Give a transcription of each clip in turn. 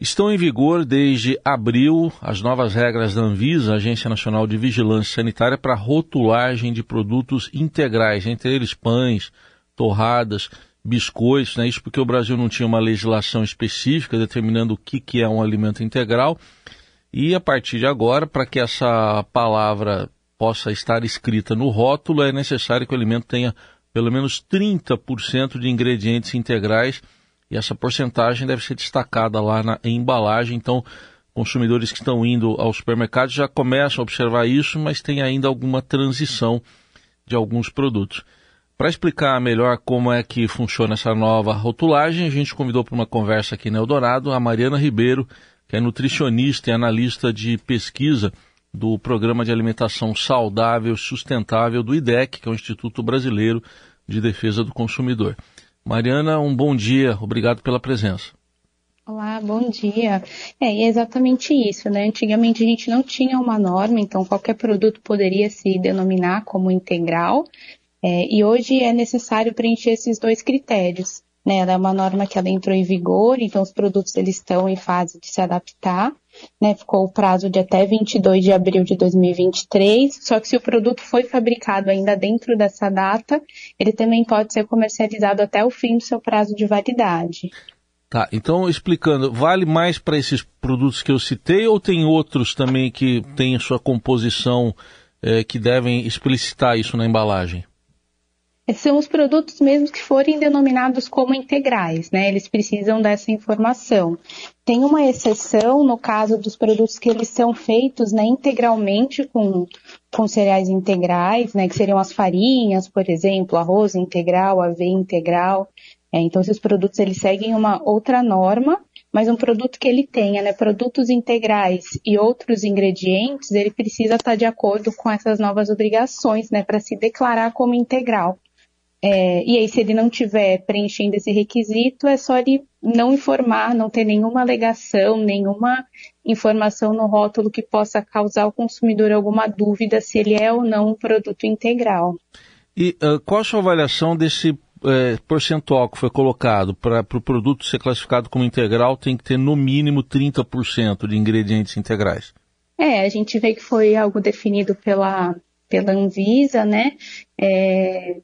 Estão em vigor desde abril as novas regras da Anvisa, Agência Nacional de Vigilância Sanitária, para rotulagem de produtos integrais, entre eles pães, torradas, biscoitos, né? Isso porque o Brasil não tinha uma legislação específica determinando o que, que é um alimento integral. E a partir de agora, para que essa palavra possa estar escrita no rótulo, é necessário que o alimento tenha pelo menos 30% de ingredientes integrais e essa porcentagem deve ser destacada lá na embalagem. Então, consumidores que estão indo aos supermercados já começam a observar isso, mas tem ainda alguma transição de alguns produtos. Para explicar melhor como é que funciona essa nova rotulagem, a gente convidou para uma conversa aqui no Eldorado a Mariana Ribeiro, que é nutricionista e analista de pesquisa do Programa de Alimentação Saudável e Sustentável do IDEC, que é o Instituto Brasileiro de Defesa do Consumidor. Mariana, um bom dia, obrigado pela presença. Olá, bom dia. É exatamente isso, né? Antigamente a gente não tinha uma norma, então qualquer produto poderia se denominar como integral, é, e hoje é necessário preencher esses dois critérios. Né? Ela é uma norma que ela entrou em vigor, então os produtos eles estão em fase de se adaptar, né, ficou o prazo de até 22 de abril de 2023, só que se o produto foi fabricado ainda dentro dessa data, ele também pode ser comercializado até o fim do seu prazo de validade. Tá, então explicando, vale mais para esses produtos que eu citei ou tem outros também que têm sua composição é, que devem explicitar isso na embalagem? São os produtos mesmo que forem denominados como integrais, né? Eles precisam dessa informação. Tem uma exceção no caso dos produtos que eles são feitos né, integralmente com, com cereais integrais, né? Que seriam as farinhas, por exemplo, arroz integral, aveia integral. É, então, esses produtos eles seguem uma outra norma, mas um produto que ele tenha né, produtos integrais e outros ingredientes, ele precisa estar de acordo com essas novas obrigações, né, para se declarar como integral. É, e aí, se ele não tiver preenchendo esse requisito, é só ele não informar, não ter nenhuma alegação, nenhuma informação no rótulo que possa causar ao consumidor alguma dúvida se ele é ou não um produto integral. E uh, qual a sua avaliação desse uh, percentual que foi colocado para o pro produto ser classificado como integral tem que ter no mínimo 30% de ingredientes integrais? É, a gente vê que foi algo definido pela, pela Anvisa, né? É,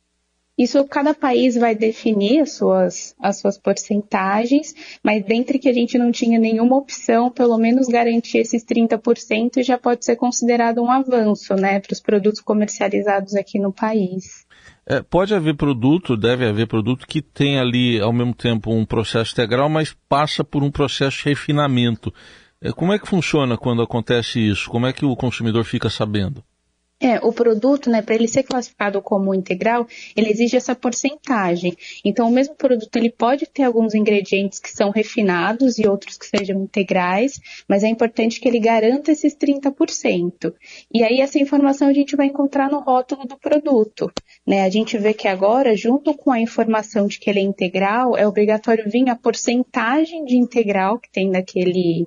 isso cada país vai definir as suas, as suas porcentagens, mas dentre que a gente não tinha nenhuma opção, pelo menos garantir esses 30% já pode ser considerado um avanço, né, para os produtos comercializados aqui no país. É, pode haver produto, deve haver produto que tem ali ao mesmo tempo um processo integral, mas passa por um processo de refinamento. É, como é que funciona quando acontece isso? Como é que o consumidor fica sabendo? É, o produto, né, para ele ser classificado como integral, ele exige essa porcentagem. Então, o mesmo produto, ele pode ter alguns ingredientes que são refinados e outros que sejam integrais, mas é importante que ele garanta esses 30%. E aí, essa informação a gente vai encontrar no rótulo do produto. Né? A gente vê que agora, junto com a informação de que ele é integral, é obrigatório vir a porcentagem de integral que tem naquele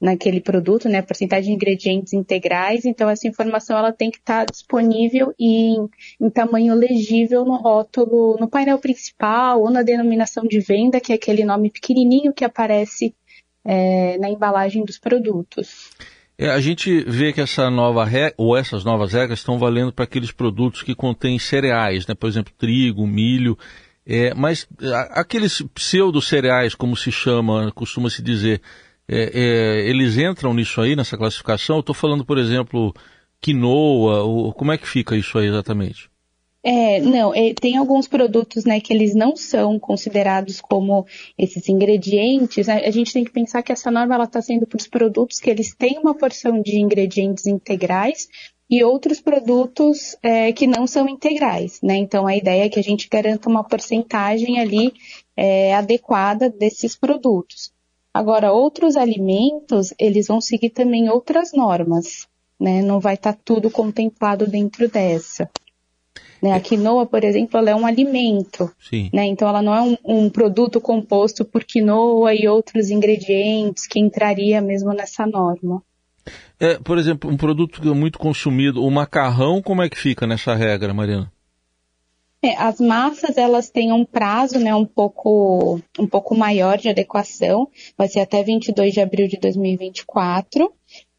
naquele produto, né, a porcentagem de ingredientes integrais, então essa informação ela tem que estar tá disponível em, em tamanho legível no rótulo, no painel principal ou na denominação de venda, que é aquele nome pequenininho que aparece é, na embalagem dos produtos. É, a gente vê que essa nova regra, ou essas novas regras estão valendo para aqueles produtos que contêm cereais, né? por exemplo, trigo, milho, é, mas aqueles pseudo cereais, como se chama, costuma se dizer, é, é, eles entram nisso aí, nessa classificação? Eu estou falando, por exemplo, quinoa, ou, como é que fica isso aí exatamente? É, não, é, tem alguns produtos, né, que eles não são considerados como esses ingredientes. A, a gente tem que pensar que essa norma ela está sendo para os produtos que eles têm uma porção de ingredientes integrais e outros produtos é, que não são integrais, né? Então a ideia é que a gente garanta uma porcentagem ali é, adequada desses produtos. Agora, outros alimentos, eles vão seguir também outras normas, né? Não vai estar tá tudo contemplado dentro dessa. Né? A quinoa, por exemplo, ela é um alimento, Sim. né? Então ela não é um, um, produto composto por quinoa e outros ingredientes que entraria mesmo nessa norma. É, por exemplo, um produto muito consumido, o macarrão, como é que fica nessa regra, Mariana? É, as massas elas têm um prazo, né, um pouco um pouco maior de adequação, vai ser até 22 de abril de 2024.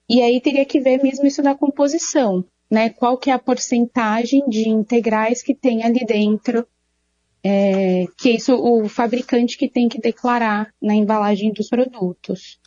E aí teria que ver mesmo isso da composição, né? Qual que é a porcentagem de integrais que tem ali dentro, é, que é isso o fabricante que tem que declarar na embalagem dos produtos.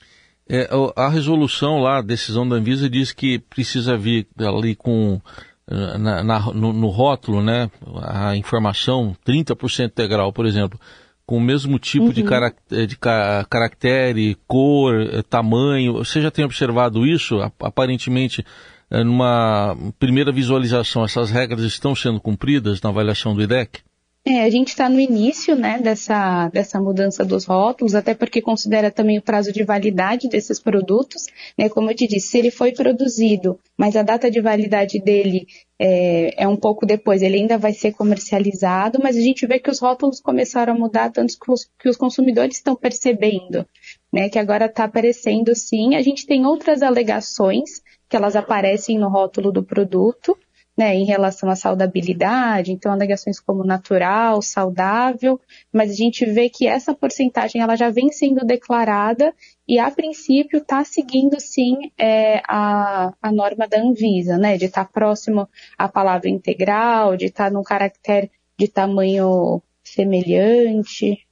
É, a resolução lá, a decisão da Anvisa diz que precisa vir ali com na, na, no, no, rótulo, né, a informação 30% integral, por exemplo, com o mesmo tipo uhum. de, carac eh, de ca caractere, cor, eh, tamanho. Você já tem observado isso? Aparentemente, numa primeira visualização, essas regras estão sendo cumpridas na avaliação do IDEC? É, a gente está no início né, dessa, dessa mudança dos rótulos, até porque considera também o prazo de validade desses produtos. Né, como eu te disse, se ele foi produzido, mas a data de validade dele é, é, um pouco depois, ele ainda vai ser comercializado, mas a gente vê que os rótulos começaram a mudar, tanto que os, que os consumidores estão percebendo, né, que agora está aparecendo sim. A gente tem outras alegações que elas aparecem no rótulo do produto, né, em relação à saudabilidade, então alegações como natural, saudável, mas a gente vê que essa porcentagem ela já vem sendo declarada e a princípio está seguindo sim é, a, a norma da Anvisa, né, de estar tá próximo à palavra integral, de estar tá num caractere de tamanho semelhante.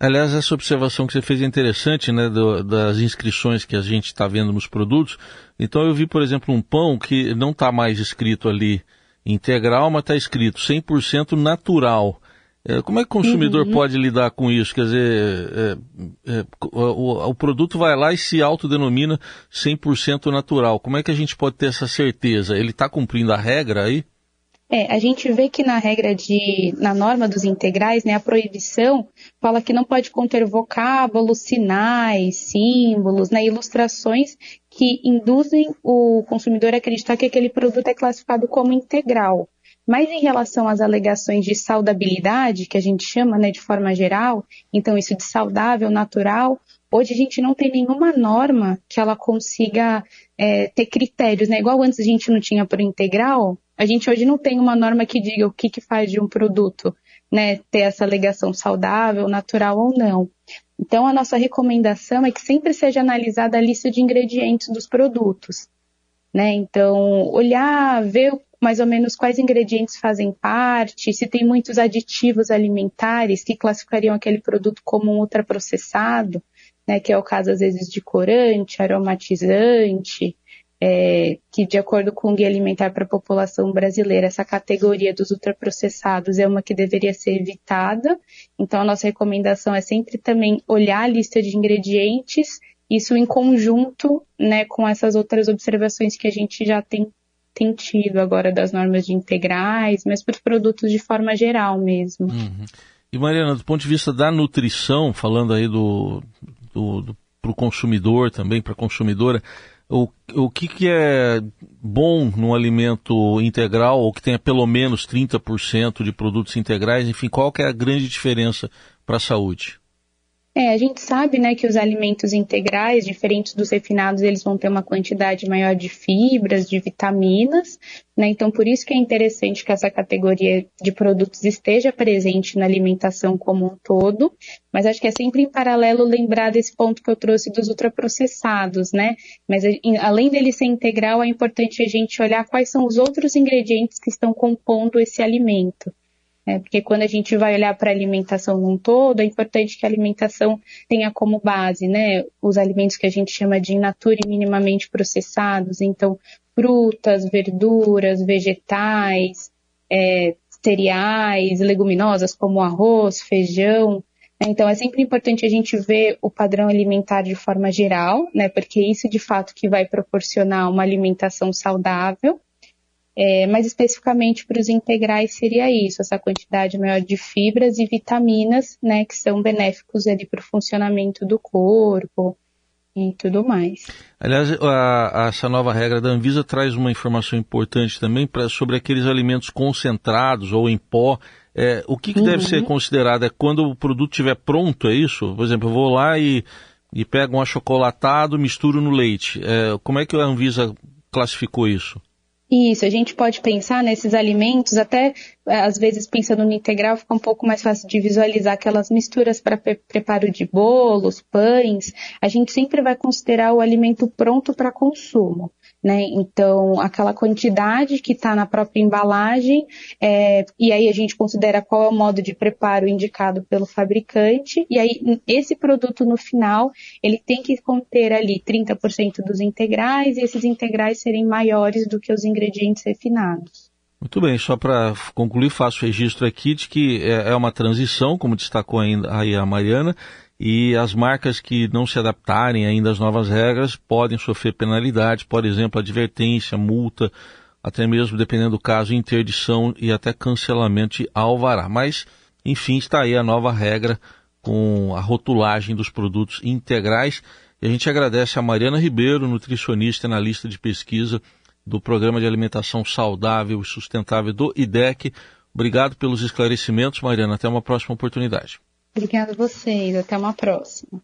Aliás, essa observação que você fez é interessante, né, do, das inscrições que a gente está vendo nos produtos. Então eu vi, por exemplo, um pão que não está mais escrito ali integral, mas está escrito 100% natural. É, como é que o consumidor uhum. pode lidar com isso? Quer dizer, é, é, o, o, produto vai lá e se autodenomina 100% natural. Como é que a gente pode ter essa certeza? Ele está cumprindo a regra aí? É, a gente vê que na regra de, na norma dos integrais, né, a proibição fala que não pode conter vocábulos, sinais, símbolos, né, ilustrações que induzem o consumidor a acreditar que aquele produto é classificado como integral. Mas em relação às alegações de saudabilidade, que a gente chama, né, de forma geral, então isso de saudável, natural, hoje a gente não tem nenhuma norma que ela consiga é, ter critérios, né? Igual antes a gente não tinha por integral, a gente hoje não tem uma norma que diga o que, que faz de um produto, né, ter essa alegação saudável, natural ou não. Então, a nossa recomendação é que sempre seja analisada a lista de ingredientes dos produtos. Né? Então, olhar, ver mais ou menos quais ingredientes fazem parte, se tem muitos aditivos alimentares que classificariam aquele produto como um ultraprocessado, né, que é o caso às vezes de corante, aromatizante, é, que, de acordo com o Guia Alimentar para a População Brasileira, essa categoria dos ultraprocessados é uma que deveria ser evitada. Então, a nossa recomendação é sempre também olhar a lista de ingredientes, isso em conjunto né, com essas outras observações que a gente já tem, tem tido agora das normas de integrais, mas para os produtos de forma geral mesmo. Uhum. E Mariana, do ponto de vista da nutrição, falando aí do, do, do para o consumidor também, para a consumidora, o, o que, que é bom num alimento integral ou que tenha pelo menos 30% de produtos integrais? Enfim, qual que é a grande diferença para a saúde? É, a gente sabe, né, que os alimentos integrais, diferentes dos refinados, eles vão ter uma quantidade maior de fibras, de vitaminas, né? Então, por isso que é interessante que essa categoria de produtos esteja presente na alimentação como um todo. Mas acho que é sempre em paralelo lembrar desse ponto que eu trouxe dos ultraprocessados, né? Mas além dele ser integral, é importante a gente olhar quais são os outros ingredientes que estão compondo esse alimento. Né? Porque quando a gente vai olhar para a alimentação num todo, é importante que a alimentação tenha como base né, os alimentos que a gente chama de in natura e minimamente processados. Então, frutas, verduras, vegetais, é, cereais, leguminosas como arroz, feijão. Então, é sempre importante a gente ver o padrão alimentar de forma geral, né? Porque isso, de fato, que vai proporcionar uma alimentação saudável. É, mas especificamente para os integrais seria isso, essa quantidade maior de fibras e vitaminas, né, que são benéficos ali para o funcionamento do corpo e tudo mais. Aliás, a, a, essa nova regra da Anvisa traz uma informação importante também pra, sobre aqueles alimentos concentrados ou em pó. É, o que, que uhum. deve ser considerado? É quando o produto estiver pronto, é isso? Por exemplo, eu vou lá e, e pego um achocolatado, misturo no leite. É, como é que a Anvisa classificou isso? Isso, a gente pode pensar nesses alimentos, até é, às vezes pensando no integral, fica um pouco mais fácil de visualizar aquelas misturas para pre preparo de bolos, pães. A gente sempre vai considerar o alimento pronto para consumo. Né? Então, aquela quantidade que está na própria embalagem, é, e aí a gente considera qual é o modo de preparo indicado pelo fabricante, e aí esse produto no final, ele tem que conter ali 30% dos integrais, e esses integrais serem maiores do que os ingredientes refinados. Muito bem, só para concluir, faço registro aqui de que é, é uma transição, como destacou ainda aí a Mariana, e as marcas que não se adaptarem ainda às novas regras podem sofrer penalidades, por exemplo, advertência, multa, até mesmo, dependendo do caso, interdição e até cancelamento de alvará. Mas, enfim, está aí a nova regra com a rotulagem dos produtos integrais. E a gente agradece a Mariana Ribeiro, nutricionista e analista de pesquisa do Programa de Alimentação Saudável e Sustentável do IDEC. Obrigado pelos esclarecimentos, Mariana. Até uma próxima oportunidade. Obrigada a vocês. Até uma próxima.